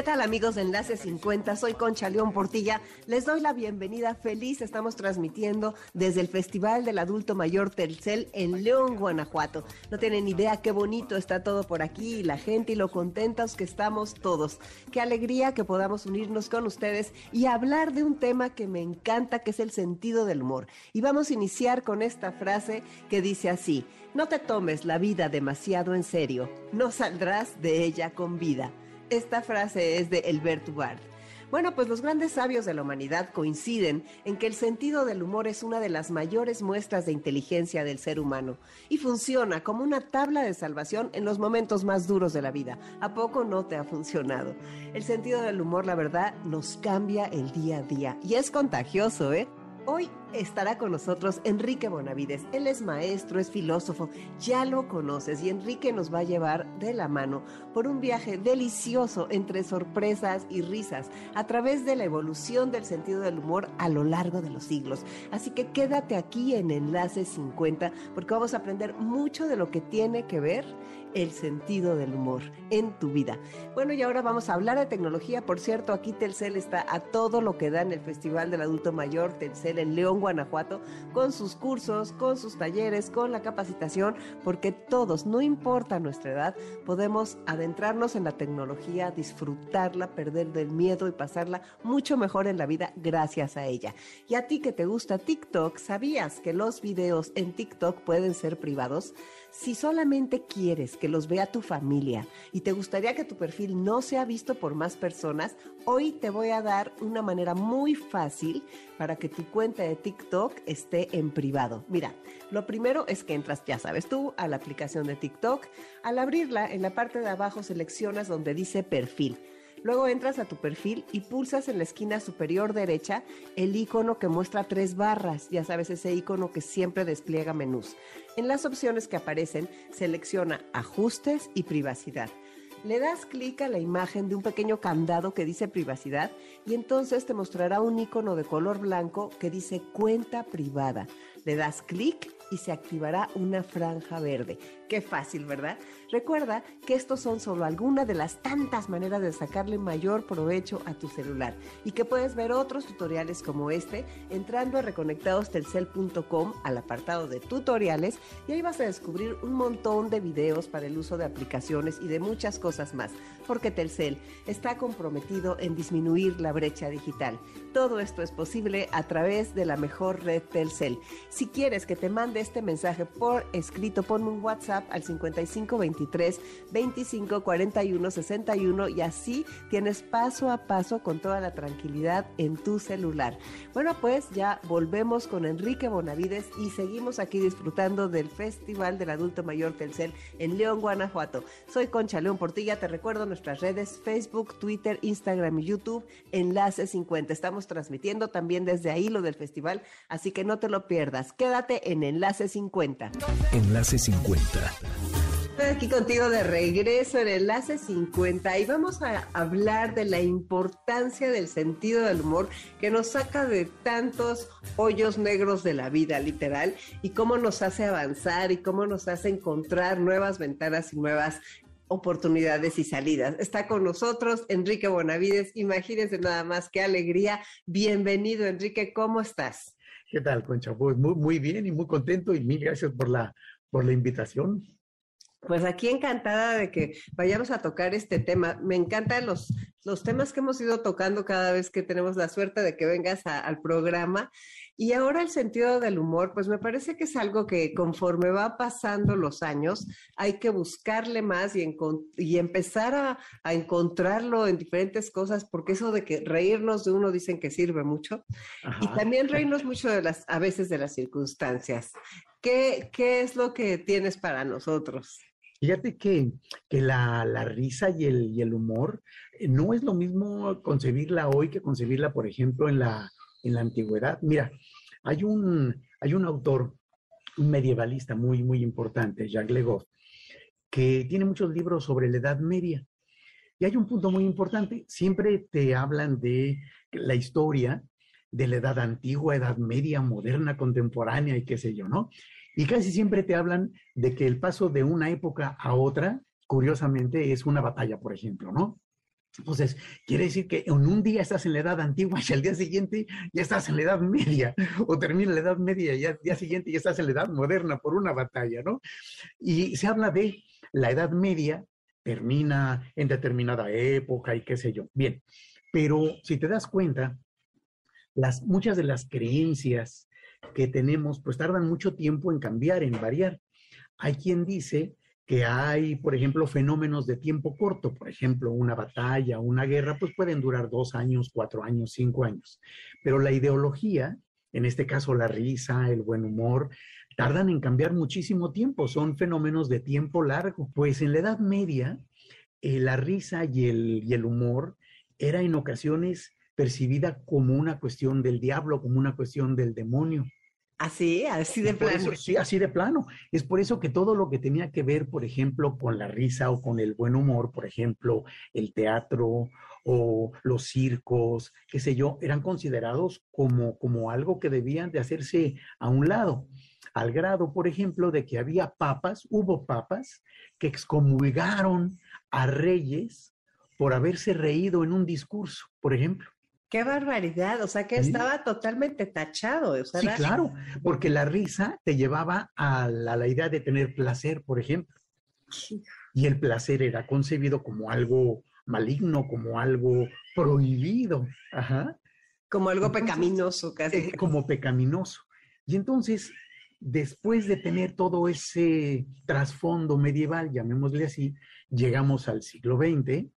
¿Qué tal amigos de Enlace 50? Soy Concha León Portilla. Les doy la bienvenida. Feliz estamos transmitiendo desde el Festival del Adulto Mayor Telcel en León, Guanajuato. No tienen idea qué bonito está todo por aquí, la gente y lo contentos que estamos todos. Qué alegría que podamos unirnos con ustedes y hablar de un tema que me encanta, que es el sentido del humor. Y vamos a iniciar con esta frase que dice así, no te tomes la vida demasiado en serio, no saldrás de ella con vida. Esta frase es de Elbert Hubbard. Bueno, pues los grandes sabios de la humanidad coinciden en que el sentido del humor es una de las mayores muestras de inteligencia del ser humano y funciona como una tabla de salvación en los momentos más duros de la vida. ¿A poco no te ha funcionado? El sentido del humor, la verdad, nos cambia el día a día y es contagioso, ¿eh? Hoy estará con nosotros Enrique Bonavides. Él es maestro, es filósofo, ya lo conoces y Enrique nos va a llevar de la mano por un viaje delicioso entre sorpresas y risas a través de la evolución del sentido del humor a lo largo de los siglos. Así que quédate aquí en Enlace 50 porque vamos a aprender mucho de lo que tiene que ver el sentido del humor en tu vida. Bueno, y ahora vamos a hablar de tecnología. Por cierto, aquí Telcel está a todo lo que da en el Festival del Adulto Mayor Telcel en León, Guanajuato, con sus cursos, con sus talleres, con la capacitación, porque todos, no importa nuestra edad, podemos adentrarnos en la tecnología, disfrutarla, perder del miedo y pasarla mucho mejor en la vida gracias a ella. Y a ti que te gusta TikTok, ¿sabías que los videos en TikTok pueden ser privados? Si solamente quieres que los vea tu familia y te gustaría que tu perfil no sea visto por más personas, hoy te voy a dar una manera muy fácil para que tu cuenta de TikTok esté en privado. Mira, lo primero es que entras, ya sabes tú, a la aplicación de TikTok. Al abrirla, en la parte de abajo seleccionas donde dice perfil. Luego entras a tu perfil y pulsas en la esquina superior derecha el icono que muestra tres barras, ya sabes, ese icono que siempre despliega menús. En las opciones que aparecen, selecciona Ajustes y Privacidad. Le das clic a la imagen de un pequeño candado que dice privacidad y entonces te mostrará un icono de color blanco que dice cuenta privada. Le das clic y se activará una franja verde. Qué fácil, ¿verdad? Recuerda que estos son solo algunas de las tantas maneras de sacarle mayor provecho a tu celular y que puedes ver otros tutoriales como este entrando a reconectadostelcel.com al apartado de tutoriales y ahí vas a descubrir un montón de videos para el uso de aplicaciones y de muchas cosas más, porque Telcel está comprometido en disminuir la brecha digital. Todo esto es posible a través de la mejor red Telcel. Si quieres que te mande este mensaje por escrito, ponme un WhatsApp al 5523 25 41 61 y así tienes paso a paso con toda la tranquilidad en tu celular. Bueno, pues ya volvemos con Enrique Bonavides y seguimos aquí disfrutando del Festival del Adulto Mayor Telcel en León, Guanajuato. Soy Concha León Portilla, te recuerdo nuestras redes Facebook, Twitter, Instagram y YouTube, Enlace 50. Estamos transmitiendo también desde ahí lo del festival, así que no te lo pierdas. Quédate en Enlace 50. Enlace 50. Estoy aquí contigo de regreso en Enlace 50 y vamos a hablar de la importancia del sentido del humor que nos saca de tantos hoyos negros de la vida, literal, y cómo nos hace avanzar y cómo nos hace encontrar nuevas ventanas y nuevas oportunidades y salidas. Está con nosotros Enrique Bonavides. Imagínense nada más qué alegría. Bienvenido, Enrique. ¿Cómo estás? ¿Qué tal, Concha? Pues muy, muy bien y muy contento y mil gracias por la, por la invitación. Pues aquí encantada de que vayamos a tocar este tema. Me encantan los, los temas que hemos ido tocando cada vez que tenemos la suerte de que vengas al programa. Y ahora el sentido del humor, pues me parece que es algo que conforme va pasando los años, hay que buscarle más y, y empezar a, a, encontrarlo en diferentes cosas, porque eso de que reírnos de uno dicen que sirve mucho. Ajá. Y también reírnos mucho de las, a veces de las circunstancias. ¿Qué, ¿Qué es lo que tienes para nosotros? Fíjate que, que la, la, risa y el, y el humor eh, no es lo mismo concebirla hoy que concebirla, por ejemplo, en la, en la antigüedad. Mira, hay un, hay un autor, medievalista muy, muy importante, Jacques Legoff, que tiene muchos libros sobre la Edad Media. Y hay un punto muy importante, siempre te hablan de la historia de la Edad Antigua, Edad Media, moderna, contemporánea y qué sé yo, ¿no? Y casi siempre te hablan de que el paso de una época a otra, curiosamente, es una batalla, por ejemplo, ¿no? Entonces, quiere decir que en un día estás en la edad antigua y al día siguiente ya estás en la edad media, o termina la edad media y al día siguiente ya estás en la edad moderna por una batalla, ¿no? Y se habla de la edad media, termina en determinada época y qué sé yo. Bien, pero si te das cuenta, las, muchas de las creencias que tenemos, pues tardan mucho tiempo en cambiar, en variar. Hay quien dice que hay, por ejemplo, fenómenos de tiempo corto, por ejemplo, una batalla, una guerra, pues pueden durar dos años, cuatro años, cinco años. Pero la ideología, en este caso la risa, el buen humor, tardan en cambiar muchísimo tiempo, son fenómenos de tiempo largo. Pues en la Edad Media, eh, la risa y el, y el humor era en ocasiones percibida como una cuestión del diablo, como una cuestión del demonio. Así, así de plano. sí, así de plano. Es por eso que todo lo que tenía que ver, por ejemplo, con la risa o con el buen humor, por ejemplo, el teatro o los circos, qué sé yo, eran considerados como, como algo que debían de hacerse a un lado. Al grado, por ejemplo, de que había papas, hubo papas que excomulgaron a reyes por haberse reído en un discurso, por ejemplo. Qué barbaridad, o sea que estaba totalmente tachado. sí, claro, porque la risa te llevaba a la, idea de tener placer, por ejemplo. Y el placer era concebido como algo maligno, como algo prohibido. Ajá. Como algo pecaminoso, casi. Eh, como pecaminoso. Y entonces, después de tener todo ese trasfondo medieval, llamémosle así, llegamos al siglo XX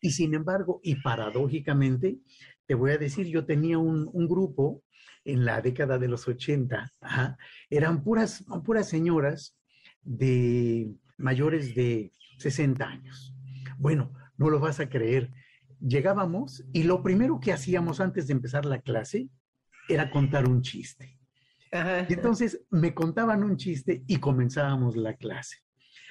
y sin embargo, y paradójicamente, te voy a decir, yo tenía un, grupo en la década de los 80, eran puras, puras señoras de mayores de 60 años. Bueno, no lo vas a creer. Llegábamos y lo primero que hacíamos antes de empezar la clase era contar un chiste. Y entonces me contaban un chiste y comenzábamos la clase.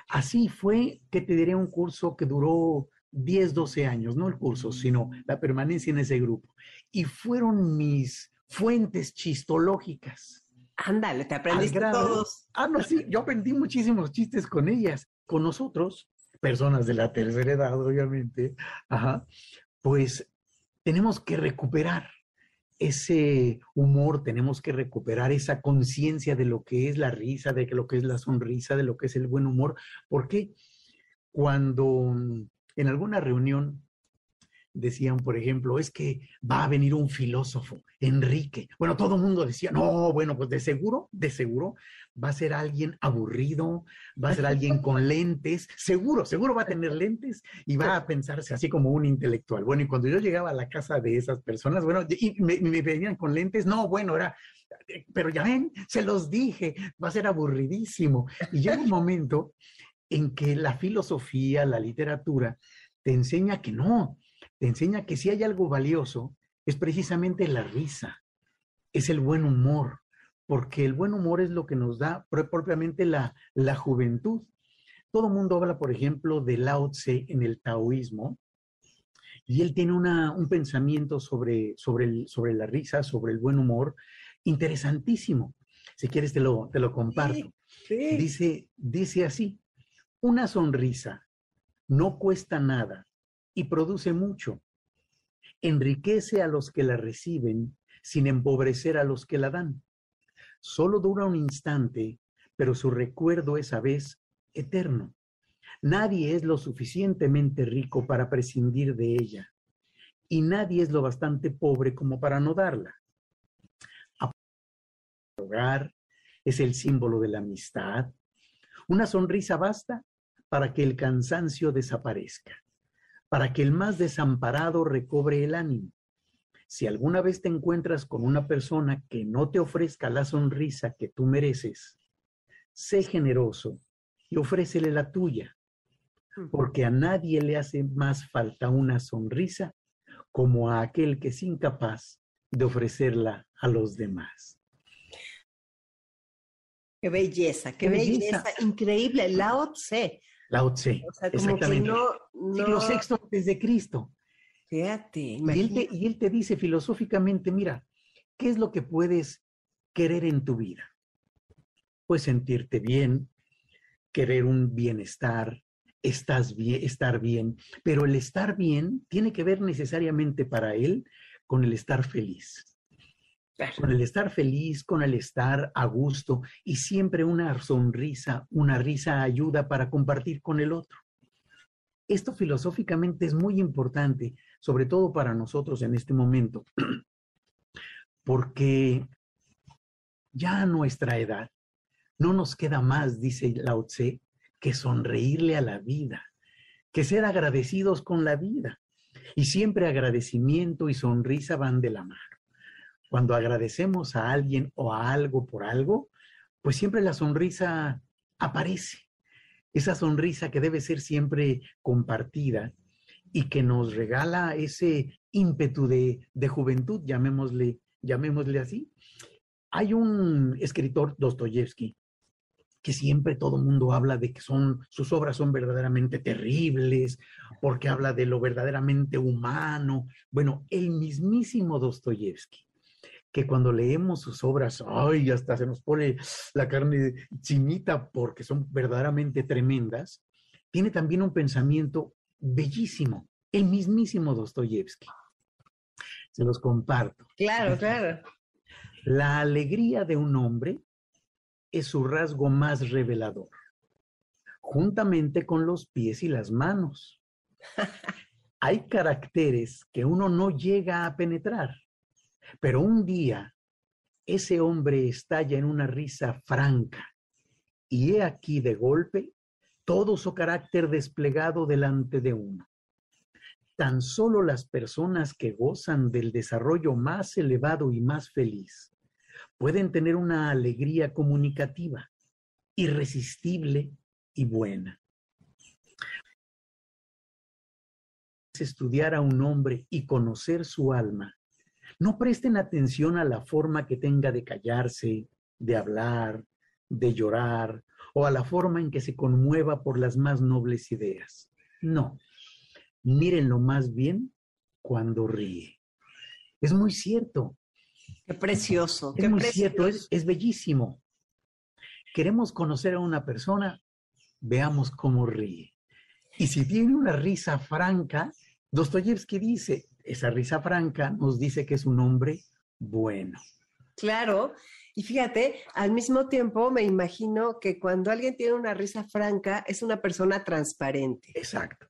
Así fue que te diré un curso que duró 10, 12 años, no el curso, sino la permanencia en ese grupo. Y fueron mis fuentes chistológicas. Ándale, te aprendiste todos. Ah, no, sí, yo aprendí muchísimos chistes con ellas, con nosotros, personas de la tercera edad, obviamente, ajá, pues tenemos que recuperar ese humor, tenemos que recuperar esa conciencia de lo que es la risa, de lo que es la sonrisa, de lo que es el buen humor, porque cuando en alguna reunión decían, por ejemplo, es que va a venir un filósofo, Enrique. Bueno, todo el mundo decía, no, bueno, pues de seguro, de seguro va a ser alguien aburrido, va a ser alguien con lentes, seguro, seguro va a tener lentes y va a pensarse así como un intelectual. Bueno, y cuando yo llegaba a la casa de esas personas, bueno, y me, me venían con lentes, no, bueno, era, pero ya ven, se los dije, va a ser aburridísimo. Y llega un momento en que la filosofía, la literatura, te enseña que no, te enseña que si hay algo valioso, es precisamente la risa, es el buen humor, porque el buen humor es lo que nos da propiamente la, la juventud. Todo el mundo habla, por ejemplo, de Lao Tse en el taoísmo, y él tiene una, un pensamiento sobre, sobre, el, sobre la risa, sobre el buen humor, interesantísimo. Si quieres, te lo, te lo comparto. Dice, dice así, una sonrisa no cuesta nada y produce mucho. Enriquece a los que la reciben sin empobrecer a los que la dan. Solo dura un instante, pero su recuerdo es a vez eterno. Nadie es lo suficientemente rico para prescindir de ella y nadie es lo bastante pobre como para no darla. Hogar es el símbolo de la amistad. Una sonrisa basta para que el cansancio desaparezca, para que el más desamparado recobre el ánimo. Si alguna vez te encuentras con una persona que no te ofrezca la sonrisa que tú mereces, sé generoso y ofrécele la tuya, porque a nadie le hace más falta una sonrisa como a aquel que es incapaz de ofrecerla a los demás. Qué belleza, qué, belleza. increíble. Lao Tse. Lao Tse, exactamente. no, Siglo sexto antes de Cristo. Fíjate. Y él, te, y él te dice filosóficamente, mira, ¿qué es lo que puedes querer en tu vida? Puedes sentirte bien, querer un bienestar, estás bien, estar bien, pero el estar bien tiene que ver necesariamente para él con el estar feliz. Con el estar feliz, con el estar a gusto y siempre una sonrisa, una risa ayuda para compartir con el otro. Esto filosóficamente es muy importante, sobre todo para nosotros en este momento, porque ya a nuestra edad no nos queda más, dice Lao Tse, que sonreírle a la vida, que ser agradecidos con la vida. Y siempre agradecimiento y sonrisa van de la mano. Cuando agradecemos a alguien o a algo por algo, pues siempre la sonrisa aparece. Esa sonrisa que debe ser siempre compartida y que nos regala ese ímpetu de, de juventud, llamémosle, llamémosle así. Hay un escritor, Dostoyevsky, que siempre todo mundo habla de que son, sus obras son verdaderamente terribles, porque habla de lo verdaderamente humano. Bueno, el mismísimo Dostoyevsky, que cuando leemos sus obras, ay, hasta se nos pone la carne chinita porque son verdaderamente tremendas, tiene también un pensamiento bellísimo, el mismísimo Dostoyevsky. Se los comparto. Claro, claro. La alegría de un hombre es su rasgo más revelador, juntamente con los pies y las manos. Hay caracteres que uno no llega a penetrar, pero un día ese hombre estalla en una risa franca y he aquí de golpe todo su carácter desplegado delante de uno. Tan solo las personas que gozan del desarrollo más elevado y más feliz pueden tener una alegría comunicativa, irresistible y buena. Estudiar a un hombre y conocer su alma. No presten atención a la forma que tenga de callarse, de hablar, de llorar o a la forma en que se conmueva por las más nobles ideas. No, mírenlo más bien cuando ríe. Es muy cierto, Qué precioso. Es muy cierto, es, es bellísimo. Queremos conocer a una persona, veamos cómo ríe. Y si tiene una risa franca, Dostoyevsky dice, esa risa franca nos dice que es un hombre bueno. Claro, y fíjate, al mismo tiempo me imagino que cuando alguien tiene una risa franca es una persona transparente. Exacto.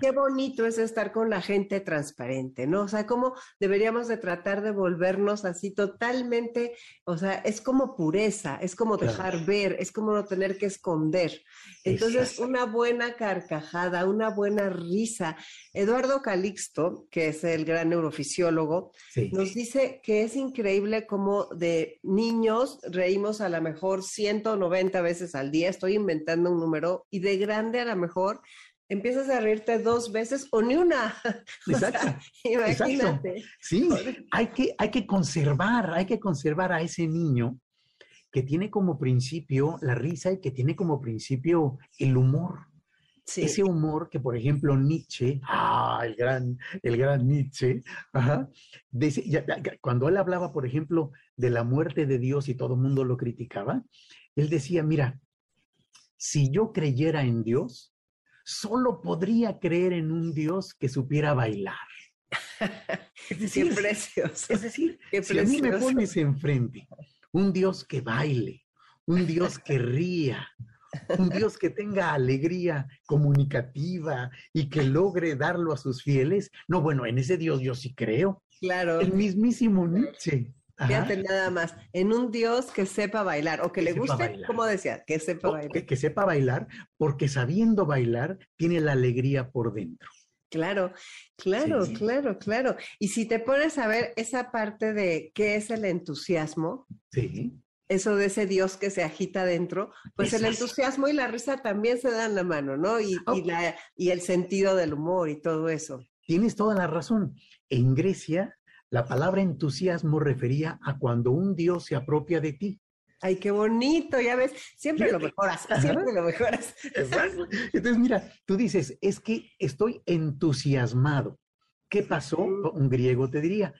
Qué bonito es estar con la gente transparente, ¿no? O sea, cómo deberíamos de tratar de volvernos así totalmente, o sea, es como pureza, es como dejar ver, es como no tener que esconder. Entonces, una buena carcajada, una buena risa. Eduardo Calixto, que es el gran neurofisiólogo, nos dice que es increíble cómo de niños reímos a lo mejor 190 veces al día, estoy inventando un número, y de grande a lo mejor empiezas a reírte dos veces o ni una. Exacto. imagínate. Sí, hay que, hay que conservar, hay que conservar a ese niño que tiene como principio la risa y que tiene como principio el humor. Ese humor que, por ejemplo, Nietzsche, ah, el gran, el gran Nietzsche, cuando él hablaba, por ejemplo, de la muerte de Dios y todo el mundo lo criticaba, él decía, mira, si yo creyera en Dios, solo podría creer en un Dios que supiera bailar. Es decir, Qué precioso. Es decir, si a mí me pones enfrente un Dios que baile, un Dios que ría, un Dios que tenga alegría comunicativa y que logre darlo a sus fieles, no, bueno, en ese Dios yo sí creo. Claro. El mismísimo Nietzsche. Fíjate nada más, en un Dios que sepa bailar o que, le guste, como decía, que sepa bailar. Que, sepa bailar, porque sabiendo bailar tiene la alegría por dentro. Claro, claro, claro, claro. Y si te pones a ver esa parte de qué es el entusiasmo, sí. eso de ese Dios que se agita dentro, pues el entusiasmo y la risa también se dan la mano, ¿no? Y, y, la, y el sentido del humor y todo eso. Tienes toda la razón. En Grecia, la palabra entusiasmo refería a cuando un Dios se apropia de ti. Ay, qué bonito, ya ves, siempre lo mejoras, Ajá. siempre lo mejoras. Exacto. Entonces, mira, tú dices, es que estoy entusiasmado. ¿Qué pasó? Un griego te diría,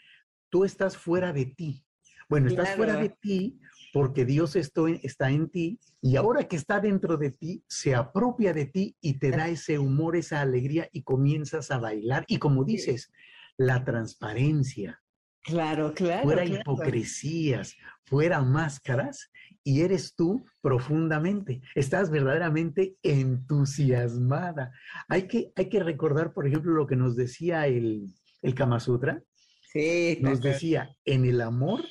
tú estás fuera de ti. Bueno, estás fuera de ti porque Dios está en ti y ahora que está dentro de ti, se apropia de ti y te da ese humor, esa alegría y comienzas a bailar. Y como dices, la transparencia, Claro, claro. fuera claro. hipocresías, fuera máscaras, y eres tú profundamente. Estás verdaderamente entusiasmada. Hay que, hay que recordar, por ejemplo, lo que nos decía el, el Kama Sutra. Sí, Nos decía, en el amor,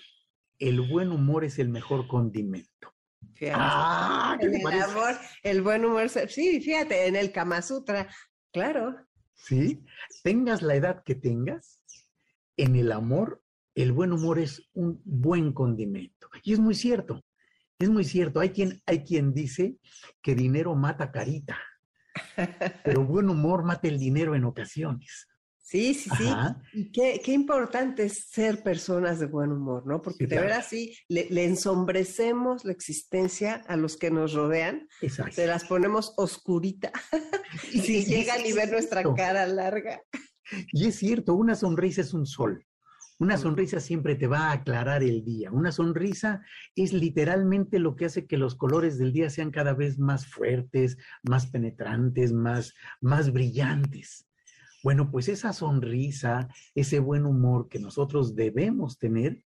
el buen humor es el mejor condimento. fíjate. Ah, ¿qué En el parece? amor, el buen humor. Sí, fíjate, en el Kama Sutra, claro. ¿Sí? Tengas la edad que tengas, en el amor, el buen humor es un buen condimento. Y es muy cierto, es muy cierto. Hay quien, hay quien dice que dinero mata carita, pero buen humor mata el dinero en ocasiones. Sí, sí, sí. Ajá. Y qué, qué importante es ser personas de buen humor, ¿no? Porque Sí, de claro. veras sí, le, le ensombrecemos la existencia a los que nos rodean, Exacto. se las ponemos oscurita y si y llegan y ven nuestra cara larga. Y es cierto, una sonrisa es un sol. Una sonrisa siempre te va a aclarar el día. Una sonrisa es literalmente lo que hace que los colores del día sean cada vez más fuertes, más penetrantes, más, más brillantes. Bueno, pues esa sonrisa, ese buen humor que nosotros debemos tener,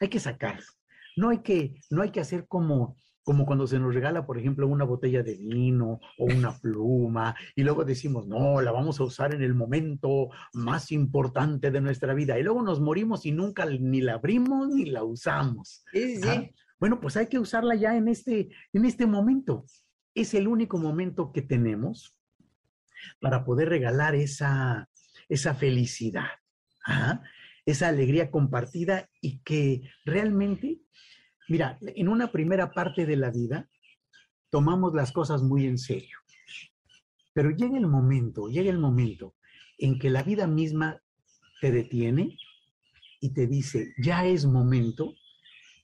hay que sacarlo. No hay que, no hay que hacer como, como cuando se nos regala, por ejemplo, una botella de vino o una pluma y luego decimos, no, la vamos a usar en el momento más importante de nuestra vida. Y luego nos morimos y nunca ni la abrimos ni la usamos. Sí, sí. Bueno, pues hay que usarla ya en este, en este momento. Es el único momento que tenemos para poder regalar esa, esa felicidad, esa alegría compartida y que realmente, mira, en una primera parte de la vida tomamos las cosas muy en serio, pero llega el momento, llega el momento en que la vida misma te detiene y te dice, ya es momento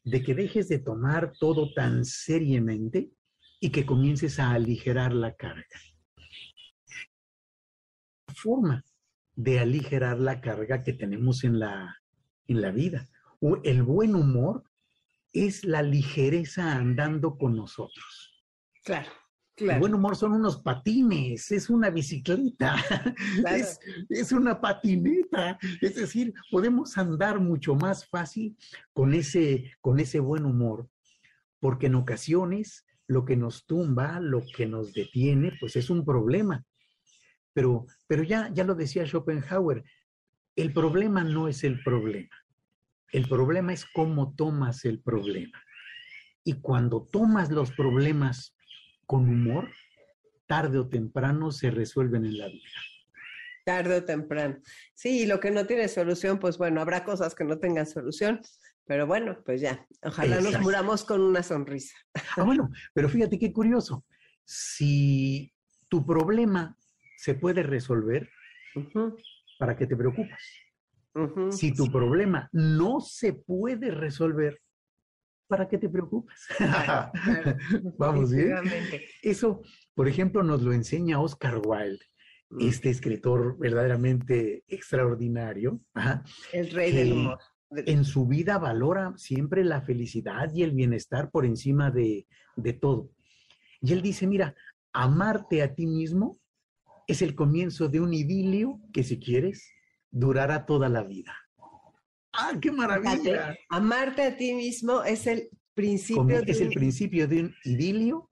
de que dejes de tomar todo tan seriamente y que comiences a aligerar la carga. Forma de aligerar la carga que tenemos en la, en la vida. El buen humor es la ligereza andando con nosotros. Claro, El claro. buen humor son unos patines, es una bicicleta, claro. es, es una patineta. Es decir, podemos andar mucho más fácil con ese, con ese buen humor, porque en ocasiones lo que nos tumba, lo que nos detiene, pues es un problema. Pero, pero ya, ya lo decía Schopenhauer, el problema no es el problema. El problema es cómo tomas el problema. Y cuando tomas los problemas con humor, tarde o temprano se resuelven en la vida. Tarde o temprano. Sí, y lo que no tiene solución, pues bueno, habrá cosas que no tengan solución, pero bueno, pues ya, ojalá nos muramos con una sonrisa. Ah, bueno, pero fíjate qué curioso. Si tu problema se puede resolver, ¿para qué te preocupas? Si tu problema no se puede resolver, ¿para qué te preocupas? Claro, claro, Vamos bien. Eso, por ejemplo, nos lo enseña Oscar Wilde, este escritor verdaderamente extraordinario. Ajá. El rey del humor. En su vida valora siempre la felicidad y el bienestar por encima de, de todo. Y él dice, mira, amarte a ti mismo es el comienzo de un idilio que si quieres durará toda la vida. ¡Ah, qué maravilla! Amarte a ti mismo es el principio Comi- de Es el principio de un idilio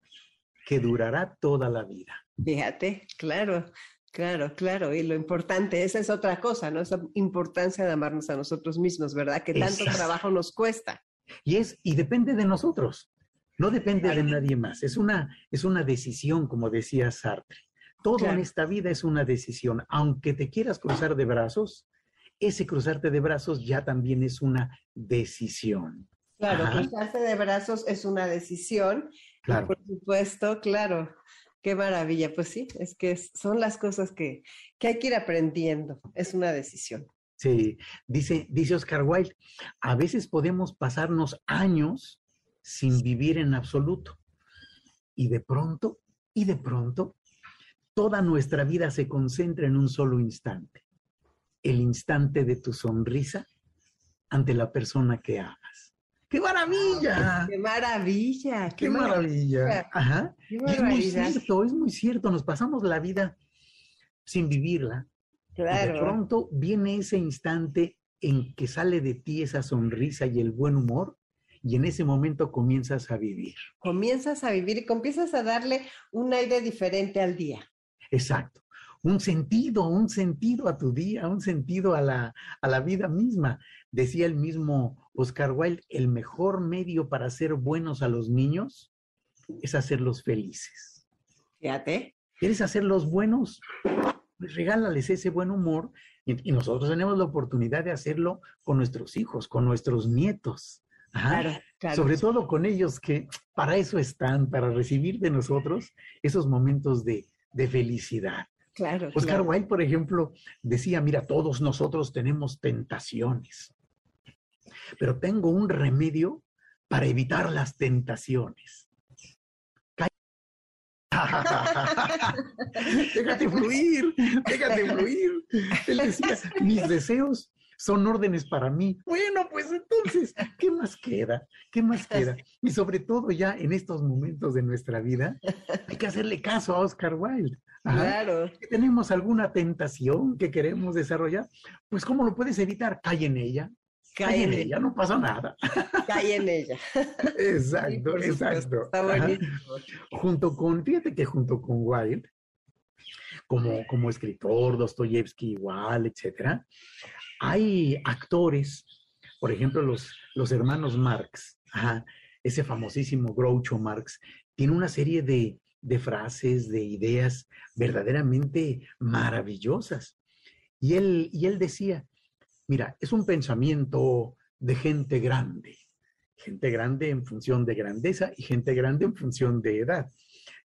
que durará toda la vida. Fíjate, claro, claro, claro. Y lo importante, esa es otra cosa, ¿no? Esa importancia de amarnos a nosotros mismos, ¿verdad? Que tanto Exacto. trabajo nos cuesta. Y es, y depende de nosotros, no depende de nadie más. Es una, es una decisión, como decía Sartre. Todo en esta vida es una decisión. Aunque te quieras cruzar de brazos, ese cruzarte de brazos ya también es una decisión. Claro, cruzarse de brazos es una decisión. Claro. por supuesto, claro. Qué maravilla. Pues sí, es que son las cosas que, que hay que ir aprendiendo. Es una decisión. Sí, dice, dice Oscar Wilde, a veces podemos pasarnos años sin vivir en absoluto. Y de pronto, y de pronto, toda nuestra vida se concentra en un solo instante. El instante de tu sonrisa ante la persona que amas. ¡Qué maravilla! ¡Qué maravilla! ¡Qué, maravilla! Ajá. es muy cierto, es muy cierto. Nos pasamos la vida sin vivirla. Claro. Y de pronto viene ese instante en que sale de ti esa sonrisa y el buen humor y en ese momento comienzas a vivir. Comienzas a vivir y comienzas a darle un aire diferente al día. Exacto. Un sentido, un sentido a tu día, un sentido a la, a la vida misma. Decía el mismo Oscar Wilde, el mejor medio para ser buenos a los niños es hacerlos felices. Fíjate. ¿Quieres hacerlos buenos? Pues regálales ese buen humor y, y, nosotros tenemos la oportunidad de hacerlo con nuestros hijos, con nuestros nietos. Sobre todo con ellos que para eso están, para recibir de nosotros esos momentos de, felicidad. Claro. Oscar Wilde, por ejemplo, decía, mira, todos nosotros tenemos tentaciones, pero tengo un remedio para evitar las tentaciones. déjate fluir, déjate fluir. Él decía, mis deseos son órdenes para mí. Bueno, pues entonces, ¿qué más queda? ¿Qué más queda? Y sobre todo ya en estos momentos de nuestra vida, hay que hacerle caso a Oscar Wilde. Claro. tenemos alguna tentación que queremos desarrollar, pues ¿cómo lo puedes evitar? Cae en ella. Cae, en ella, no pasa nada. Cae en ella. exacto, exacto. Está buenísimo. Junto con, fíjate que junto con Wilde, como, como escritor, Dostoyevsky igual, etcétera, hay actores, por ejemplo, los, los hermanos Marx, ese famosísimo Groucho Marx, tiene una serie de, frases, de ideas verdaderamente maravillosas. Y él, y él decía, mira, es un pensamiento de gente grande, gente grande en función de grandeza y gente grande en función de edad.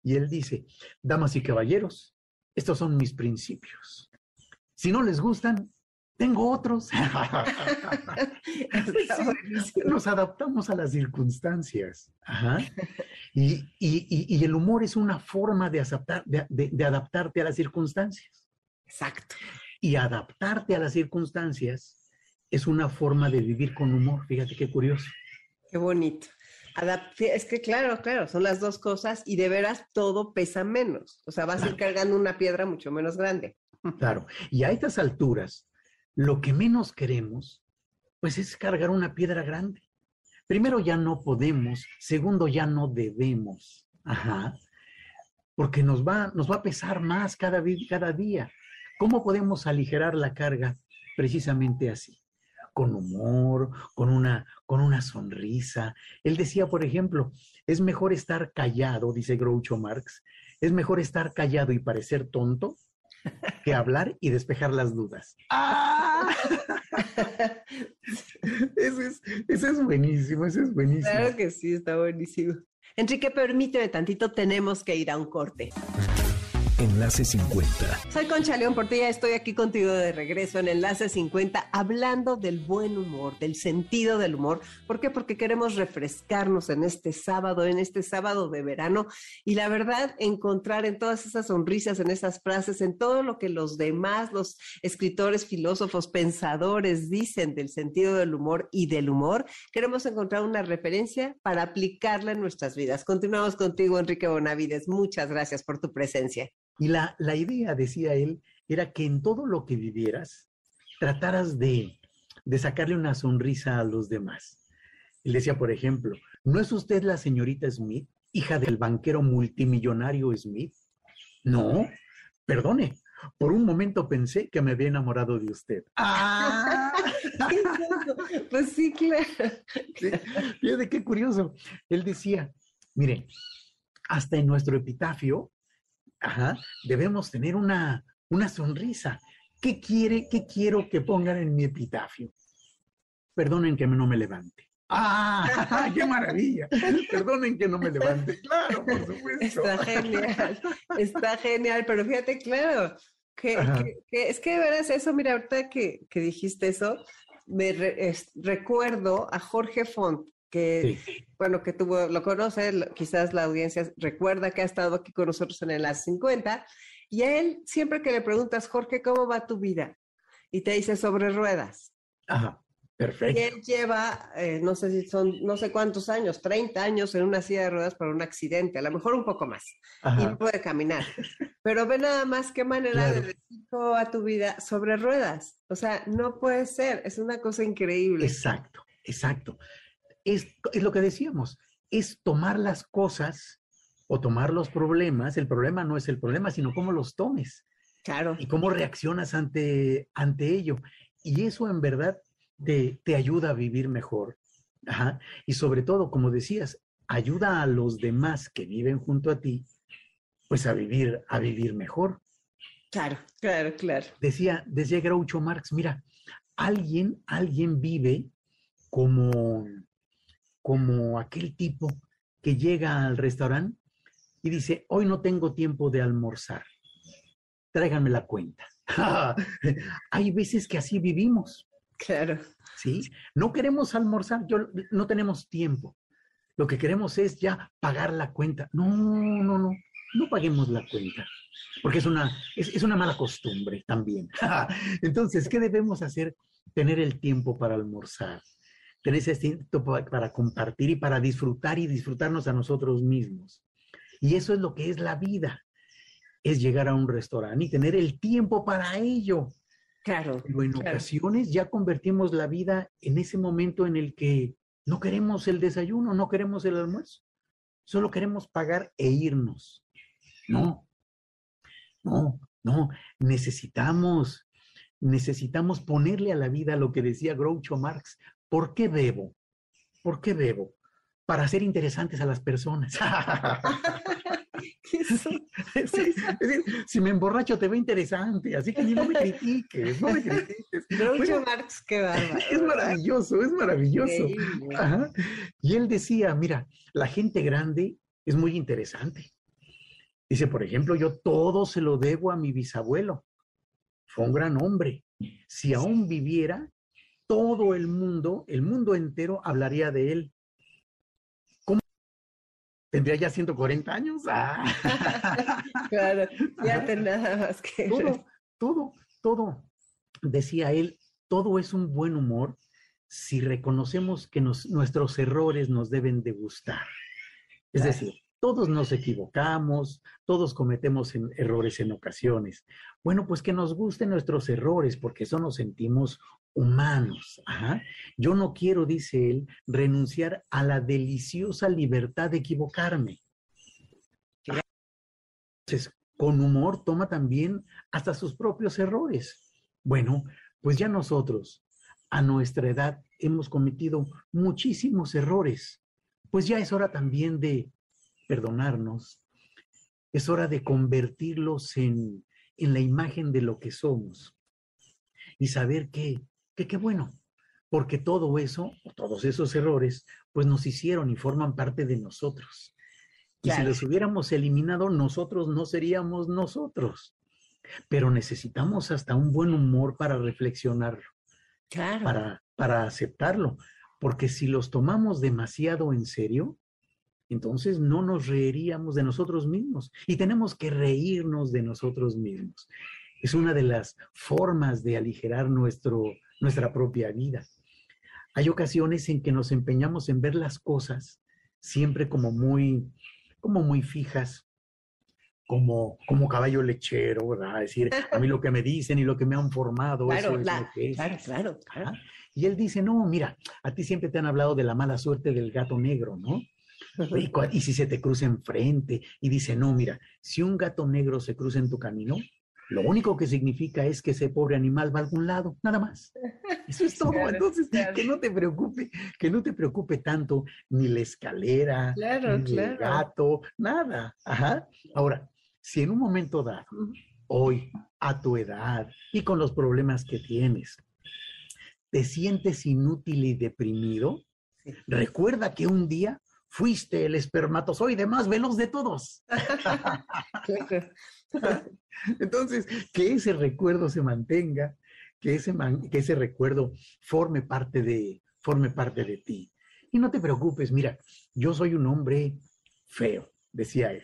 Y él dice, damas y caballeros, estos son mis principios. Si no les gustan, tengo otros. Nos adaptamos a las circunstancias. Y, el humor es una forma de, de, adaptarte a las circunstancias. Exacto. Y adaptarte a las circunstancias es una forma de vivir con humor. Fíjate qué curioso. Qué bonito. es que claro, claro, son las dos cosas y de veras todo pesa menos. O sea, vas a ir cargando una piedra mucho menos grande. Claro. Y a estas alturas, lo que menos queremos, pues es cargar una piedra grande. Primero ya no podemos, segundo ya no debemos, ajá, porque nos va, nos va a pesar más cada, día. ¿Cómo podemos aligerar la carga? Precisamente así, con humor, con una, con una sonrisa. Él decía, por ejemplo, es mejor estar callado, dice Groucho Marx, es mejor estar callado y parecer tonto que hablar y despejar las dudas. ¡Ah! ese, es, ese es buenísimo, ese es buenísimo. Claro que sí, está buenísimo. Enrique, permíteme tantito, tenemos que ir a un corte. Enlace 50. Soy Concha León Portilla, estoy aquí contigo de regreso en Enlace 50 hablando del buen humor, del sentido del humor. ¿Por qué? Porque queremos refrescarnos en este sábado, en este sábado de verano y la verdad encontrar en todas esas sonrisas, en esas frases, en todo lo que los demás, los escritores, filósofos, pensadores dicen del sentido del humor y del humor, queremos encontrar una referencia para aplicarla en nuestras vidas. Continuamos contigo, Enrique Bonavides. Muchas gracias por tu presencia. Y la, idea, decía él, era que en todo lo que vivieras, trataras de, de sacarle una sonrisa a los demás. Él decía, por ejemplo, ¿no es usted la señorita Smith, hija del banquero multimillonario Smith? No, perdone, por un momento pensé que me había enamorado de usted. ¡Ah! pues sí, claro. Fíjate qué curioso. Él decía, miren, hasta en nuestro epitafio Ajá, debemos tener una, una sonrisa. ¿Qué quiere, qué quiero que pongan en mi epitafio? Perdonen que no me levante. ¡Ah! ¡Qué maravilla! Perdonen que no me levante. Claro, por supuesto. Está genial, está genial, pero fíjate, claro, que, es que de veras eso, mira, ahorita que, dijiste eso, me recuerdo a Jorge Font, que, bueno, que tuvo, lo conoce, quizás la audiencia recuerda que ha estado aquí con nosotros en las 50, y a él, siempre que le preguntas, Jorge, ¿cómo va tu vida? Y te dice sobre ruedas. Ajá. Perfecto. Y él lleva, eh, no sé si son, no sé cuántos años, 30 años en una silla de ruedas por un accidente, a lo mejor un poco más, y no puede caminar. Pero ve nada más qué manera de decir a tu vida sobre ruedas. O sea, no puede ser, es una cosa increíble. Exacto, exacto. Es, es lo que decíamos, es tomar las cosas o tomar los problemas. El problema no es el problema, sino cómo los tomes. Claro. Y cómo reaccionas ante, ante ello. Y eso en verdad te, ayuda a vivir mejor. Y sobre todo, como decías, ayuda a los demás que viven junto a ti, pues a vivir, a vivir mejor. Claro, claro, claro. Decía, decía Groucho Marx, mira, alguien, alguien vive como, como aquel tipo que llega al restaurante y dice, hoy no tengo tiempo de almorzar, tráiganme la cuenta. Hay veces que así vivimos. Claro. ¿Sí? No queremos almorzar, yo, no tenemos tiempo. Lo que queremos es ya pagar la cuenta. No, no, no, no paguemos la cuenta, porque es una, es, una mala costumbre también. Entonces, ¿qué debemos hacer? Tener el tiempo para almorzar, tener ese tiempo para compartir y para disfrutar y disfrutarnos a nosotros mismos. Y eso es lo que es la vida, es llegar a un restaurante y tener el tiempo para ello. Claro. Pero en ocasiones ya convertimos la vida en ese momento en el que no queremos el desayuno, no queremos el almuerzo, solo queremos pagar e irnos. No, no, no, necesitamos, necesitamos ponerle a la vida lo que decía Groucho Marx. ¿Por qué bebo? ¿Por qué bebo? Para ser interesantes a las personas. si me emborracho te ve interesante, así que ni no me critiques, no me critiques. Marx, qué bárbaro. Es maravilloso, es maravilloso. Y él decía, mira, la gente grande es muy interesante. Dice, por ejemplo, yo todo se lo debo a mi bisabuelo. Fue un gran hombre. Si aún viviera, todo el mundo, el mundo entero hablaría de él tendría ya 140 años. Ah. claro, ya te nada más que. Todo, todo, todo. Decía él, todo es un buen humor si reconocemos que nuestros errores nos deben de gustar. Es decir, todos nos equivocamos, todos cometemos errores en ocasiones. Bueno, pues que nos gusten nuestros errores, porque eso nos sentimos humanos. Yo no quiero, dice él, renunciar a la deliciosa libertad de equivocarme. Entonces, con humor toma también hasta sus propios errores. Bueno, pues ya nosotros, a nuestra edad, hemos cometido muchísimos errores. Pues ya es hora también de perdonarnos, es hora de convertirlos en, la imagen de lo que somos y saber que, qué bueno, porque todo eso, todos esos errores, pues nos hicieron y forman parte de nosotros. Y si los hubiéramos eliminado, nosotros no seríamos nosotros. Pero necesitamos hasta un buen humor para reflexionarlo, para, para aceptarlo, porque si los tomamos demasiado en serio, entonces no nos reiríamos de nosotros mismos y tenemos que reírnos de nosotros mismos. Es una de las formas de aligerar nuestro, nuestra propia vida. Hay ocasiones en que nos empeñamos en ver las cosas siempre como muy, como muy fijas, como, como caballo lechero, ¿verdad? Es decir, a mí lo que me dicen y lo que me han formado, eso es lo que es. Claro, claro, claro. Y él dice, no, mira, a ti siempre te han hablado de la mala suerte del gato negro, ¿no? Y, si se te cruza enfrente y dice, no, mira, si un gato negro se cruza en tu camino, lo único que significa es que ese pobre animal va a algún lado, nada más. Eso es todo. Entonces, que no te preocupe, que no te preocupe tanto ni la escalera, ni el gato, nada. Ajá. Ahora, si en un momento dado, hoy, a tu edad y con los problemas que tienes, te sientes inútil y deprimido, Recuerda que un día fuiste el espermatozoide más veloz de todos. Entonces, que ese recuerdo se mantenga, que ese, que ese recuerdo forme parte, de, forme parte de ti. Y no te preocupes, mira, yo soy un hombre feo, decía él.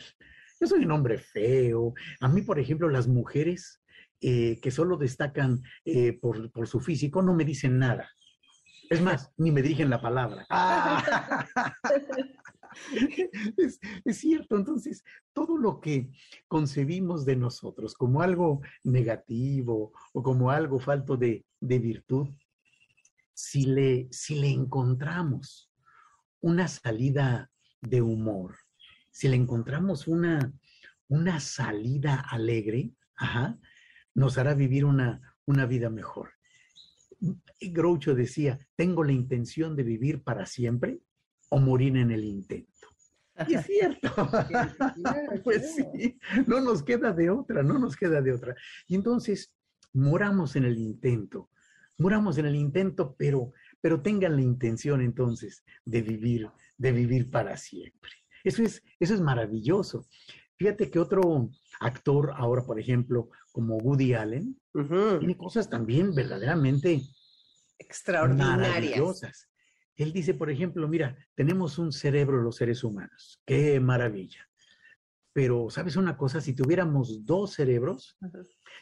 Yo soy un hombre feo. A mí, por ejemplo, las mujeres eh, que solo destacan eh, por, por, su físico no me dicen nada. Es más, ni me dirigen la palabra. ¡Ah! es, es, cierto, entonces todo lo que concebimos de nosotros como algo negativo o como algo falto de, de virtud, si le, si le encontramos una salida de humor, si le encontramos una, una salida alegre, ajá, nos hará vivir una, una vida mejor. Groucho decía, tengo la intención de vivir para siempre o morir en el intento. Y es cierto. pues sí, no nos queda de otra, no nos queda de otra. Y entonces, moramos en el intento, moramos en el intento, pero, pero tengan la intención entonces de vivir, de vivir para siempre. Eso es, eso es maravilloso. Fíjate que otro actor ahora, por ejemplo, como Woody Allen, tiene cosas también verdaderamente extraordinarias. Maravillosas. Él dice, por ejemplo, mira, tenemos un cerebro los seres humanos, qué maravilla. Pero, ¿sabes una cosa? Si tuviéramos dos cerebros,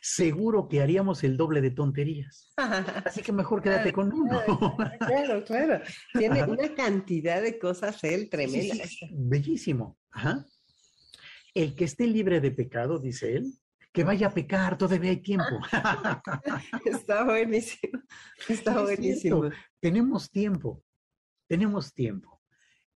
seguro que haríamos el doble de tonterías. Así que mejor quédate con uno. Claro, claro. Tiene una cantidad de cosas él tremenda. bellísimo. El que esté libre de pecado, dice él, que vaya a pecar, todavía hay tiempo. Está buenísimo. Está buenísimo. Tenemos tiempo tenemos tiempo.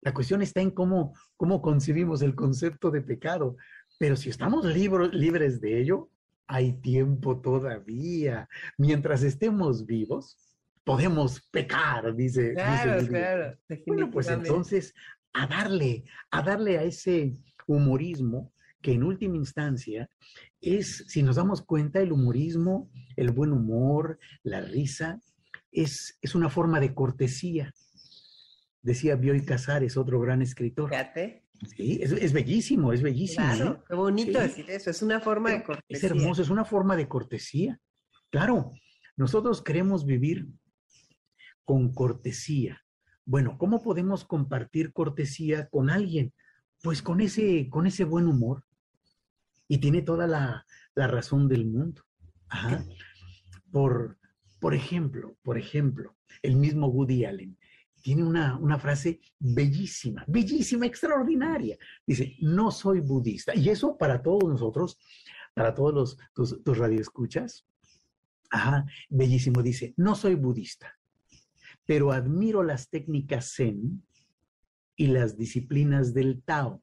La cuestión está en cómo, cómo concebimos el concepto de pecado. Pero si estamos libres de ello, hay tiempo todavía. Mientras estemos vivos, podemos pecar, dice. Claro, claro. Bueno, pues entonces, a darle, a darle a ese humorismo que en última instancia es, si nos damos cuenta, el humorismo, el buen humor, la risa, es, es una forma de cortesía decía Bioy Casares, otro gran escritor. Fíjate. Sí, es, bellísimo, es bellísimo. Claro, ¿eh? qué bonito decir eso, es una forma de cortesía. Es hermoso, es una forma de cortesía. Claro, nosotros queremos vivir con cortesía. Bueno, ¿cómo podemos compartir cortesía con alguien? Pues con ese, con ese buen humor. Y tiene toda la, la razón del mundo. Ajá. Por, por ejemplo, por ejemplo, el mismo Woody Allen tiene una, frase bellísima, bellísima, extraordinaria. Dice, no soy budista. Y eso para todos nosotros, para todos los, tus, tus radioescuchas, ajá, bellísimo. Dice, no soy budista, pero admiro las técnicas zen y las disciplinas del Tao.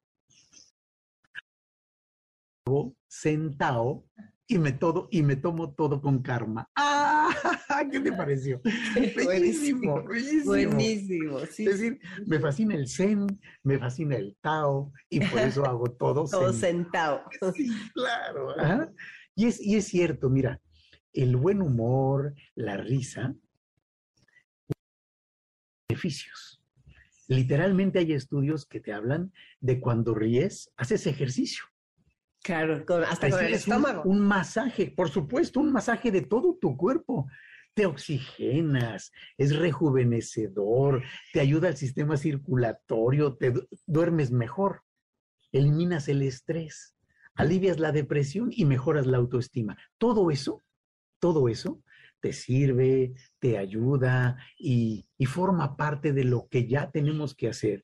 Zen Tao y me todo y me tomo todo con karma. ¡Ah! ¿Qué te pareció? buenísimo, buenísimo. es decir, me fascina el Zen, me fascina el Tao y por eso hago todo, todo sentado. Sí, claro. Y, es, y es cierto, mira, el buen humor, la risa, beneficios. Literalmente hay estudios que te hablan de cuando ríes, haces ejercicio. Claro, hasta con el estómago. Un, masaje, por supuesto, un masaje de todo tu cuerpo. Te oxigenas, es rejuvenecedor, te ayuda al sistema circulatorio, te duermes mejor, eliminas el estrés, alivias la depresión y mejoras la autoestima. Todo eso, todo eso te sirve, te ayuda y, y forma parte de lo que ya tenemos que hacer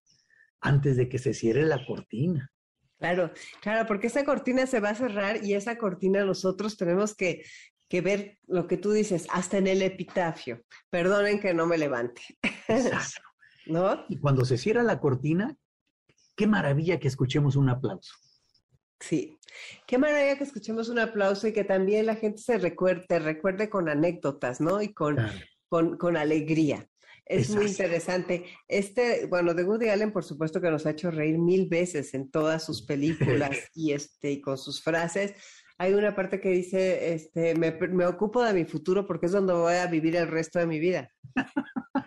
antes de que se cierre la cortina. Claro, claro, porque esa cortina se va a cerrar y esa cortina nosotros tenemos que, ver lo que tú dices, hasta en el epitafio. Perdonen que no me levante. Exacto. ¿No? Y cuando se cierra la cortina, qué maravilla que escuchemos un aplauso. Sí, qué maravilla que escuchemos un aplauso y que también la gente se recuerde, recuerde con anécdotas, ¿no? Y con, con, con alegría. Es muy interesante. Este, bueno, de Woody Allen, por supuesto que nos ha hecho reír mil veces en todas sus películas y este, y con sus frases. Hay una parte que dice, este, me, me, ocupo de mi futuro porque es donde voy a vivir el resto de mi vida.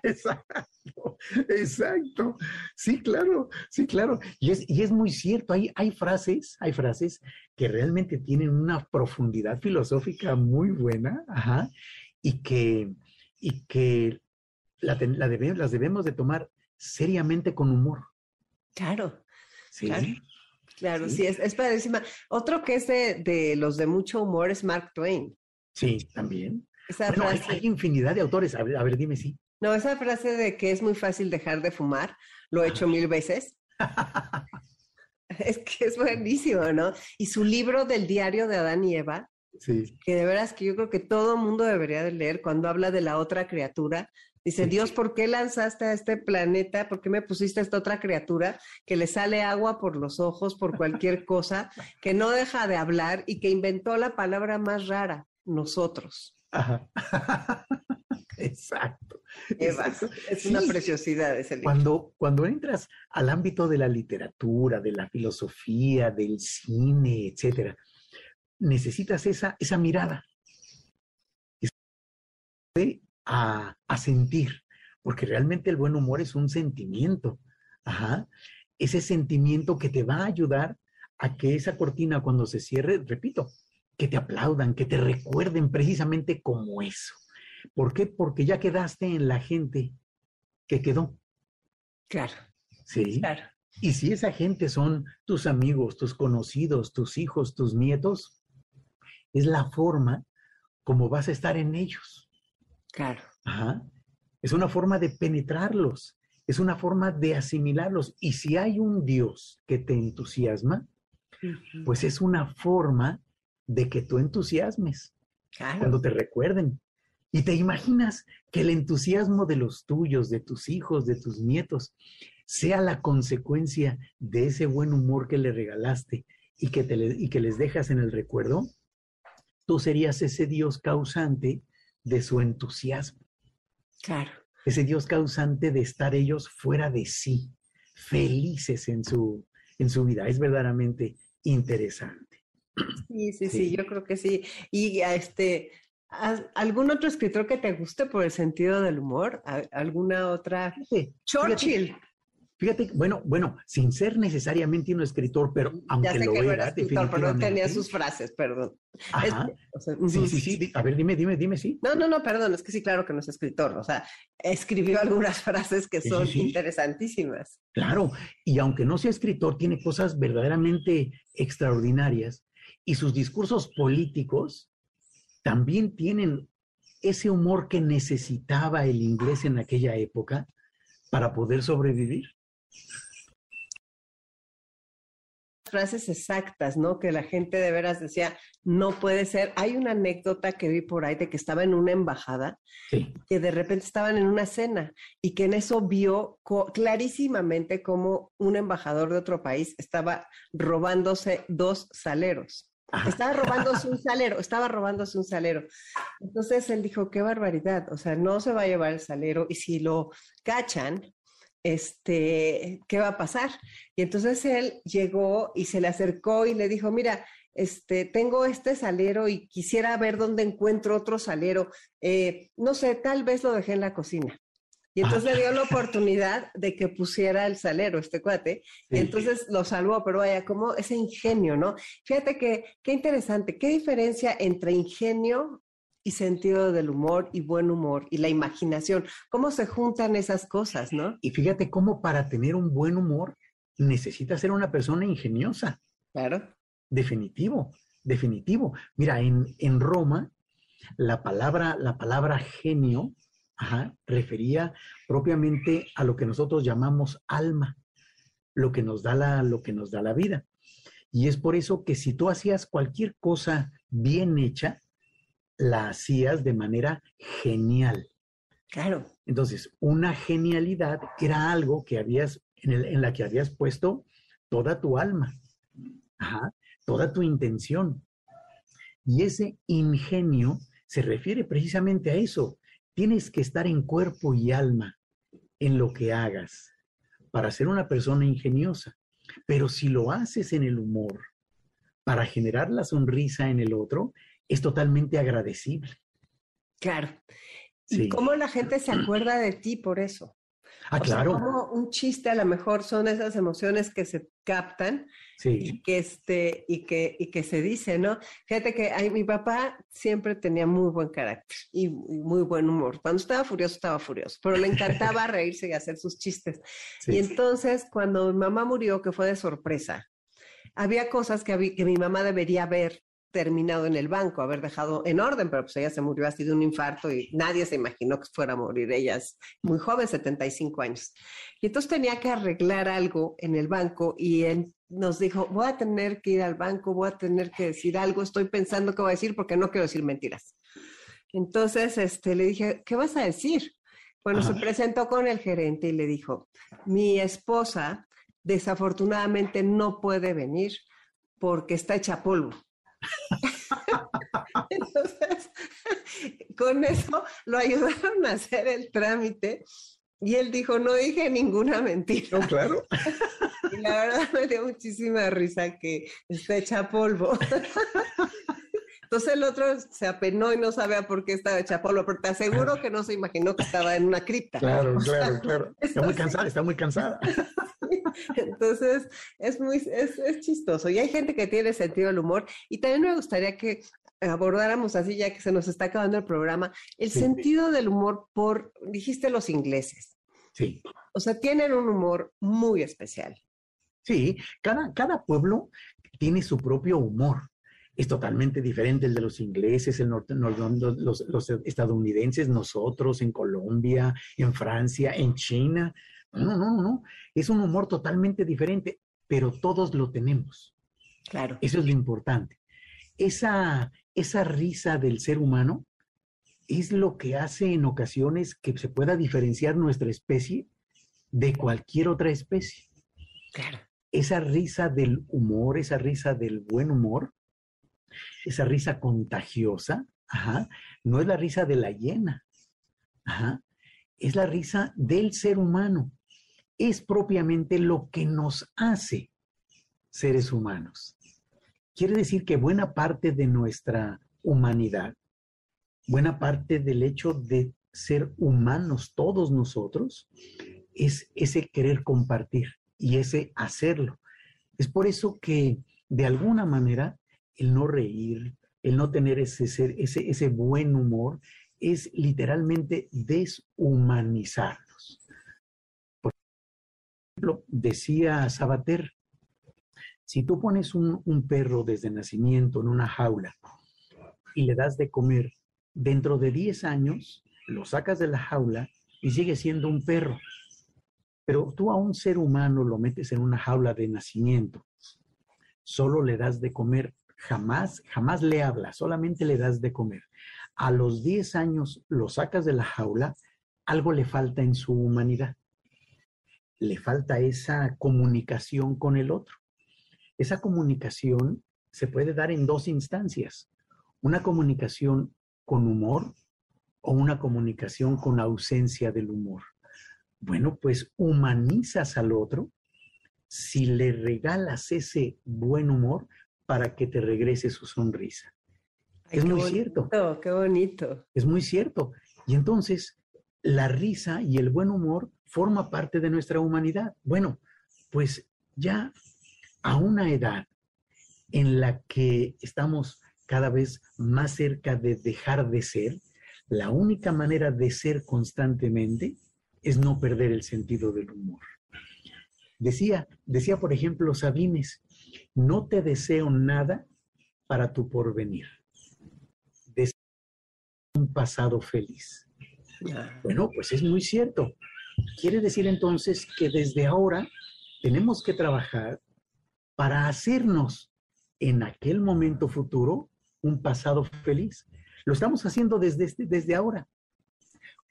Exacto. Exacto, exacto. Sí, claro, sí, claro. Y es, y es muy cierto, hay, hay frases, hay frases que realmente tienen una profundidad filosófica muy buena, ajá, y que, y que la, las debemos de tomar seriamente con humor. Claro. Sí. Claro. sí, es, es padrísima. Otro que es de, de, los de mucho humor es Mark Twain. Sí, también. Esa frase... hay, infinidad de autores. A ver, a ver, dime si. No, esa frase de que es muy fácil dejar de fumar, lo he hecho mil veces. es que es buenísimo, ¿no? Y su libro del diario de Adán y Eva, sí. que de veras que yo creo que todo mundo debería de leer cuando habla de la otra criatura, Dice, Dios, ¿por qué lanzaste a este planeta? ¿Por qué me pusiste a esta otra criatura que le sale agua por los ojos, por cualquier cosa, que no deja de hablar y que inventó la palabra más rara, nosotros? Exacto. Es una preciosidad ese libro. Cuando, cuando entras al ámbito de la literatura, de la filosofía, del cine, etcétera, necesitas esa, esa mirada a, sentir, porque realmente el buen humor es un sentimiento. Ajá. Ese sentimiento que te va a ayudar a que esa cortina cuando se cierre, repito, que te aplaudan, que te recuerden precisamente como eso. ¿Por qué? Porque ya quedaste en la gente que quedó. Claro. Sí. Claro. Y si esa gente son tus amigos, tus conocidos, tus hijos, tus nietos, es la forma como vas a estar en ellos. Claro. Es una forma de penetrarlos, es una forma de asimilarlos. Y si hay un Dios que te entusiasma, pues es una forma de que tú entusiasmes cuando te recuerden. Y te imaginas que el entusiasmo de los tuyos, de tus hijos, de tus nietos, sea la consecuencia de ese buen humor que le regalaste y que, te y que les dejas en el recuerdo, tú serías ese Dios causante de su entusiasmo. Claro. Ese Dios causante de estar ellos fuera de sí, felices en su, en su vida. Es verdaderamente interesante. Sí, sí, sí, yo creo que sí. Y este, ¿algún otro escritor que te guste por el sentido del humor? ¿Alguna otra? Churchill. Fíjate, bueno, bueno, sin ser necesariamente un escritor, pero aunque ya sé lo que era, no era escritor, pero tenía sus frases, perdón. Ajá. sí, sí, sí. A ver, dime, dime, dime, sí. No, no, no, perdón, es que sí, claro que no es escritor. O sea, escribió algunas frases que son interesantísimas. Claro, y aunque no sea escritor, tiene cosas verdaderamente extraordinarias y sus discursos políticos también tienen ese humor que necesitaba el inglés en aquella época para poder sobrevivir frases exactas, ¿no? Que la gente de veras decía, no puede ser. Hay una anécdota que vi por ahí de que estaba en una embajada, que de repente estaban en una cena y que en eso vio clarísimamente cómo un embajador de otro país estaba robándose dos saleros. Estaba robándose un salero, estaba robándose un salero. Entonces él dijo, qué barbaridad, o sea, no se va a llevar el salero y si lo cachan, este, ¿qué va a pasar? Y entonces él llegó y se le acercó y le dijo, mira, este, tengo este salero y quisiera ver dónde encuentro otro salero. Eh, no sé, tal vez lo dejé en la cocina. Y entonces le dio la oportunidad de que pusiera el salero, este cuate, y entonces lo salvó, pero vaya, como ese ingenio, ¿no? Fíjate que, qué interesante, qué diferencia entre ingenio y sentido del humor y buen humor y la imaginación. ¿Cómo se juntan esas cosas, no? Y fíjate cómo para tener un buen humor necesitas ser una persona ingeniosa. Claro. Definitivo, definitivo. Mira, en, en Roma, la palabra, la palabra genio refería propiamente a lo que nosotros llamamos alma, lo que nos da la, lo que nos da la vida. Y es por eso que si tú hacías cualquier cosa bien hecha, la hacías de manera genial. Claro. Entonces, una genialidad era algo que habías, en, la que habías puesto toda tu alma, toda tu intención. Y ese ingenio se refiere precisamente a eso. Tienes que estar en cuerpo y alma en lo que hagas para ser una persona ingeniosa. Pero si lo haces en el humor, para generar la sonrisa en el otro, es totalmente agradecible. Claro. ¿Y cómo la gente se acuerda de ti por eso? Ah, claro. como un chiste a lo mejor son esas emociones que se captan y que este y que y que se dice, ¿no? Fíjate que ay, mi papá siempre tenía muy buen carácter y, muy buen humor. Cuando estaba furioso estaba furioso, pero le encantaba reírse y hacer sus chistes. Y entonces cuando mi mamá murió, que fue de sorpresa, había cosas que, que mi mamá debería ver terminado en el banco, haber dejado en orden, pero pues ella se murió así de un infarto y nadie se imaginó que fuera a morir. Ella es muy joven, 75 años. Y entonces tenía que arreglar algo en el banco y él nos dijo, voy a tener que ir al banco, voy a tener que decir algo, estoy pensando qué voy a decir porque no quiero decir mentiras. Entonces este, le dije, ¿qué vas a decir? Bueno, se presentó con el gerente y le dijo, mi esposa desafortunadamente no puede venir porque está hecha polvo. Entonces, con eso lo ayudaron a hacer el trámite y él dijo, no dije ninguna mentira. No, claro. Y la verdad me dio muchísima risa que está hecha polvo. Entonces el otro se apenó y no sabía por qué estaba hecha polvo, pero te aseguro que no se imaginó que estaba en una cripta. Claro, claro, claro. Está muy cansada, está muy cansada. Entonces, es muy, es, es, chistoso. Y hay gente que tiene sentido del humor. Y también me gustaría que abordáramos así, ya que se nos está acabando el programa, el sentido del humor por, dijiste los ingleses. Sí. O sea, tienen un humor muy especial. Sí, cada, cada pueblo tiene su propio humor. Es totalmente diferente el de los ingleses, el norte, los, los, los estadounidenses, nosotros en Colombia, en Francia, en China. No, no, no. Es un humor totalmente diferente, pero todos lo tenemos. Claro. Eso es lo importante. Esa, esa risa del ser humano es lo que hace en ocasiones que se pueda diferenciar nuestra especie de cualquier otra especie. Claro. Esa risa del humor, esa risa del buen humor, esa risa contagiosa, ajá, no es la risa de la hiena, ajá, es la risa del ser humano es propiamente lo que nos hace seres humanos. Quiere decir que buena parte de nuestra humanidad, buena parte del hecho de ser humanos todos nosotros, es ese querer compartir y ese hacerlo. Es por eso que de alguna manera el no reír, el no tener ese, ese, ese buen humor, es literalmente deshumanizar decía Sabater, si tú pones un, un, perro desde nacimiento en una jaula y le das de comer, dentro de 10 años lo sacas de la jaula y sigue siendo un perro. Pero tú a un ser humano lo metes en una jaula de nacimiento, solo le das de comer, jamás, jamás le hablas, solamente le das de comer. A los 10 años lo sacas de la jaula, algo le falta en su humanidad le falta esa comunicación con el otro. Esa comunicación se puede dar en dos instancias. Una comunicación con humor o una comunicación con ausencia del humor. Bueno, pues humanizas al otro si le regalas ese buen humor para que te regrese su sonrisa. es muy cierto. Qué bonito. Es muy cierto. Y entonces, la risa y el buen humor forma parte de nuestra humanidad. Bueno, pues ya a una edad en la que estamos cada vez más cerca de dejar de ser, la única manera de ser constantemente es no perder el sentido del humor. Decía, decía por ejemplo Sabines, no te deseo nada para tu porvenir. Deseo un pasado feliz. Bueno, pues es muy cierto. Quiere decir entonces que desde ahora tenemos que trabajar para hacernos en aquel momento futuro un pasado feliz. Lo estamos haciendo desde, este, desde ahora.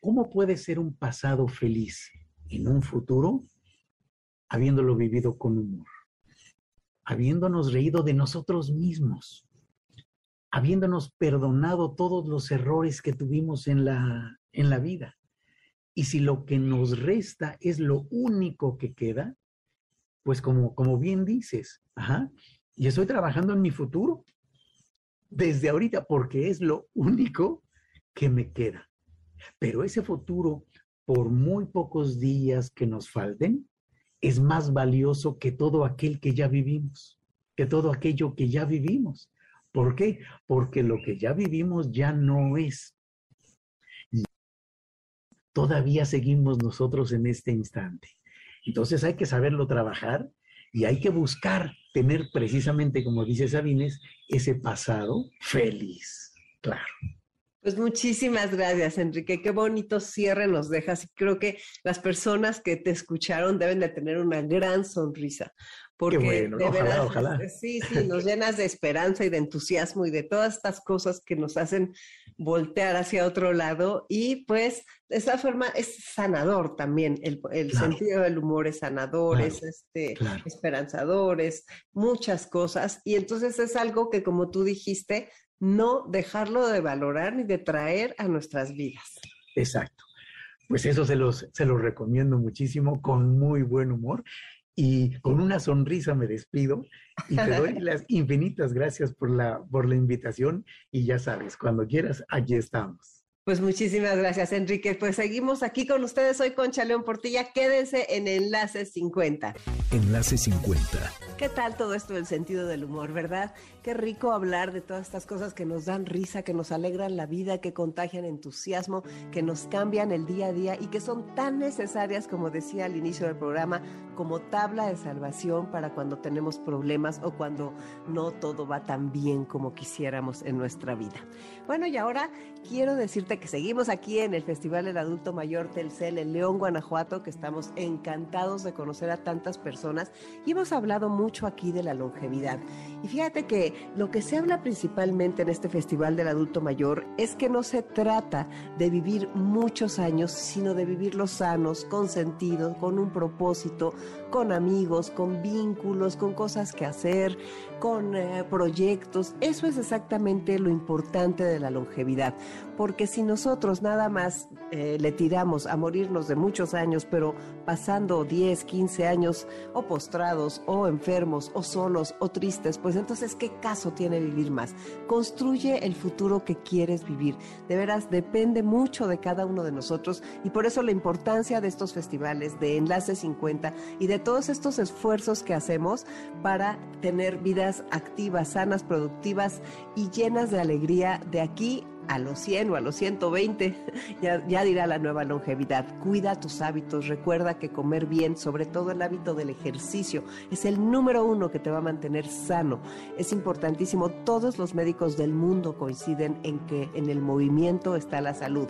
¿Cómo puede ser un pasado feliz en un futuro habiéndolo vivido con humor? Habiéndonos reído de nosotros mismos, habiéndonos perdonado todos los errores que tuvimos en la, en la vida. Y si lo que nos resta es lo único que queda, pues como, como bien dices, ajá, y estoy trabajando en mi futuro desde ahorita porque es lo único que me queda. Pero ese futuro por muy pocos días que nos falten, es más valioso que todo aquel que ya vivimos, que todo aquello que ya vivimos. ¿Por qué? Porque lo que ya vivimos ya no es. Todavía seguimos nosotros en este instante. Entonces hay que saberlo trabajar y hay que buscar tener precisamente, como dice Sabines, ese pasado feliz. Claro. Pues muchísimas gracias, Enrique. Qué bonito cierre nos dejas. Creo que las personas que te escucharon deben de tener una gran sonrisa. Porque Qué bueno, ojalá, ojalá. Este, sí, sí, nos llenas de esperanza y de entusiasmo y de todas estas cosas que nos hacen voltear hacia otro lado. Y pues, de esa forma es sanador también. El, el claro. sentido del humor es sanador, claro, es este, claro. esperanzador, es muchas cosas. Y entonces es algo que, como tú dijiste, no dejarlo de valorar ni de traer a nuestras vidas. Exacto. Pues eso se los, se los recomiendo muchísimo, con muy buen humor y con una sonrisa me despido y te doy las infinitas gracias por la, por la invitación y ya sabes, cuando quieras, aquí estamos. Pues muchísimas gracias, Enrique. Pues seguimos aquí con ustedes. Soy Concha León Portilla. Quédense en Enlace 50. Enlace 50. ¿Qué tal todo esto del sentido del humor, verdad? Qué rico hablar de todas estas cosas que nos dan risa, que nos alegran la vida, que contagian entusiasmo, que nos cambian el día a día y que son tan necesarias, como decía al inicio del programa, como tabla de salvación para cuando tenemos problemas o cuando no todo va tan bien como quisiéramos en nuestra vida. Bueno, y ahora quiero decirte que seguimos aquí en el Festival del Adulto Mayor Telcel en León, Guanajuato, que estamos encantados de conocer a tantas personas y hemos hablado mucho aquí de la longevidad. Y fíjate que lo que se habla principalmente en este Festival del Adulto Mayor es que no se trata de vivir muchos años, sino de vivirlos sanos, con sentido, con un propósito, con amigos, con vínculos, con cosas que hacer, con eh, proyectos. Eso es exactamente lo importante de la longevidad, porque si nosotros nada más eh, le tiramos a morirnos de muchos años, pero pasando 10, 15 años o postrados o enfermos o solos o tristes, pues entonces, ¿qué caso tiene vivir más? Construye el futuro que quieres vivir. De veras, depende mucho de cada uno de nosotros y por eso la importancia de estos festivales, de Enlace 50 y de todos estos esfuerzos que hacemos para tener vidas activas, sanas, productivas y llenas de alegría de aquí a los 100 o a los 120, ya, ya, dirá la nueva longevidad. Cuida tus hábitos, recuerda que comer bien, sobre todo el hábito del ejercicio, es el número uno que te va a mantener sano. Es importantísimo, todos los médicos del mundo coinciden en que en el movimiento está la salud.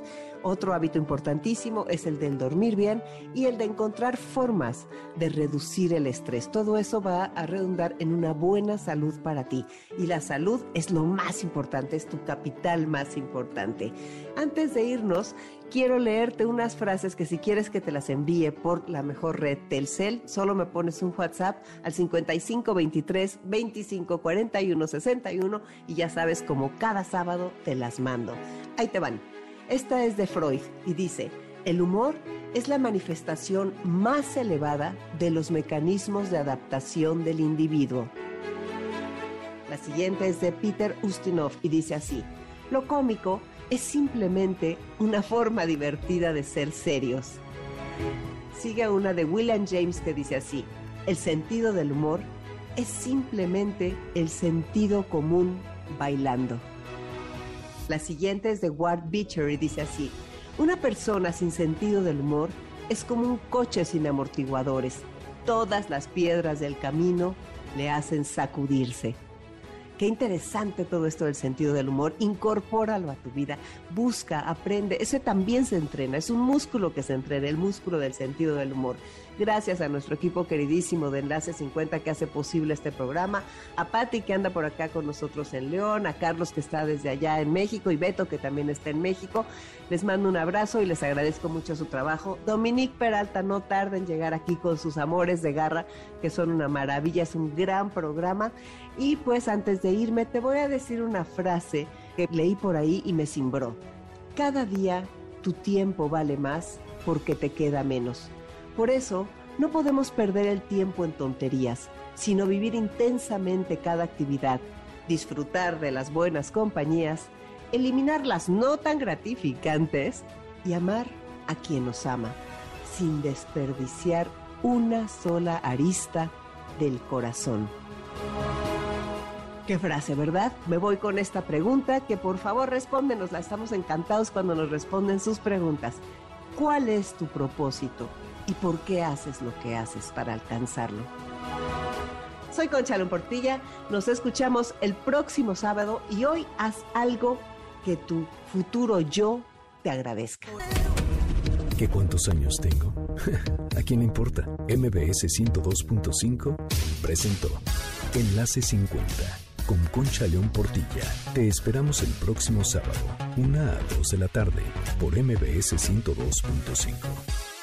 Otro hábito importantísimo es el del dormir bien y el de encontrar formas de reducir el estrés. Todo eso va a redundar en una buena salud para ti. Y la salud es lo más importante, es tu capital más importante. Antes de irnos, quiero leerte unas frases que si quieres que te las envíe por la mejor red Telcel, solo me pones un WhatsApp al 5523 25 41 61 y ya sabes como cada sábado te las mando. Ahí te van. Esta es de Freud y dice, el humor es la manifestación más elevada de los mecanismos de adaptación del individuo. La siguiente es de Peter Ustinov y dice así, lo cómico es simplemente una forma divertida de ser serios. Sigue una de William James que dice así, el sentido del humor es simplemente el sentido común bailando. La siguiente es de Ward Beecher y dice así, una persona sin sentido del humor es como un coche sin amortiguadores. Todas las piedras del camino le hacen sacudirse. Qué interesante todo esto del sentido del humor. Incorpóralo a tu vida. Busca, aprende. Ese también se entrena. Es un músculo que se entrena, el músculo del sentido del humor. Gracias a nuestro equipo queridísimo de Enlace 50 que hace posible este programa, a Patti que anda por acá con nosotros en León, a Carlos que está desde allá en México y Beto que también está en México. Les mando un abrazo y les agradezco mucho su trabajo. Dominique Peralta, no tarda en llegar aquí con sus amores de garra, que son una maravilla, es un gran programa. Y pues antes de irme, te voy a decir una frase que leí por ahí y me cimbró. Cada día tu tiempo vale más porque te queda menos. Por eso, no podemos perder el tiempo en tonterías, sino vivir intensamente cada actividad, disfrutar de las buenas compañías, eliminar las no tan gratificantes y amar a quien nos ama, sin desperdiciar una sola arista del corazón. Qué frase, ¿verdad? Me voy con esta pregunta que por favor respóndenosla. Estamos encantados cuando nos responden sus preguntas. ¿Cuál es tu propósito y por qué haces lo que haces para alcanzarlo? Soy Concha Portilla, nos escuchamos el próximo sábado y hoy haz algo que tu futuro yo te agradezca. ¿Qué cuántos años tengo? ¿A quién le importa? MBS 102.5 presentó Enlace 50 con Concha León Portilla. Te esperamos el próximo sábado, una a 2 de la tarde, por MBS 102.5.